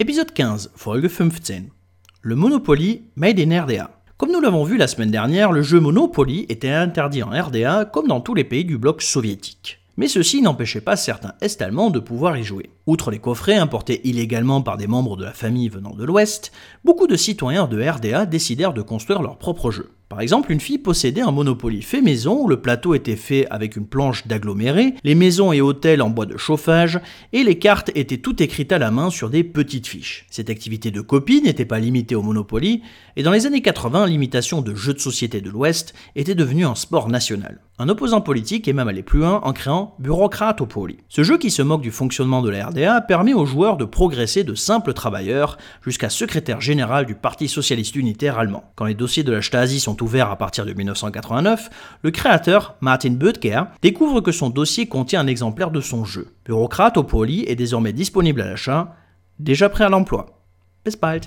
Épisode 15, Folge 15. Le Monopoly Made in RDA. Comme nous l'avons vu la semaine dernière, le jeu Monopoly était interdit en RDA comme dans tous les pays du bloc soviétique. Mais ceci n'empêchait pas certains Est-Allemands de pouvoir y jouer. Outre les coffrets importés illégalement par des membres de la famille venant de l'Ouest, beaucoup de citoyens de RDA décidèrent de construire leur propre jeu. Par exemple, une fille possédait un Monopoly fait maison où le plateau était fait avec une planche d'aggloméré, les maisons et hôtels en bois de chauffage, et les cartes étaient toutes écrites à la main sur des petites fiches. Cette activité de copie n'était pas limitée au Monopoly, et dans les années 80, l'imitation de jeux de société de l'Ouest était devenue un sport national. Un opposant politique est même allé plus loin en créant Bureaucratopoly. Ce jeu qui se moque du fonctionnement de la RDA permet aux joueurs de progresser de simples travailleurs jusqu'à secrétaire général du Parti socialiste unitaire allemand. Quand les dossiers de la Stasi ouvert à partir de 1989, le créateur, Martin Böttger, découvre que son dossier contient un exemplaire de son jeu. Bureaucrate au Poli est désormais disponible à l'achat, déjà prêt à l'emploi. Bis bald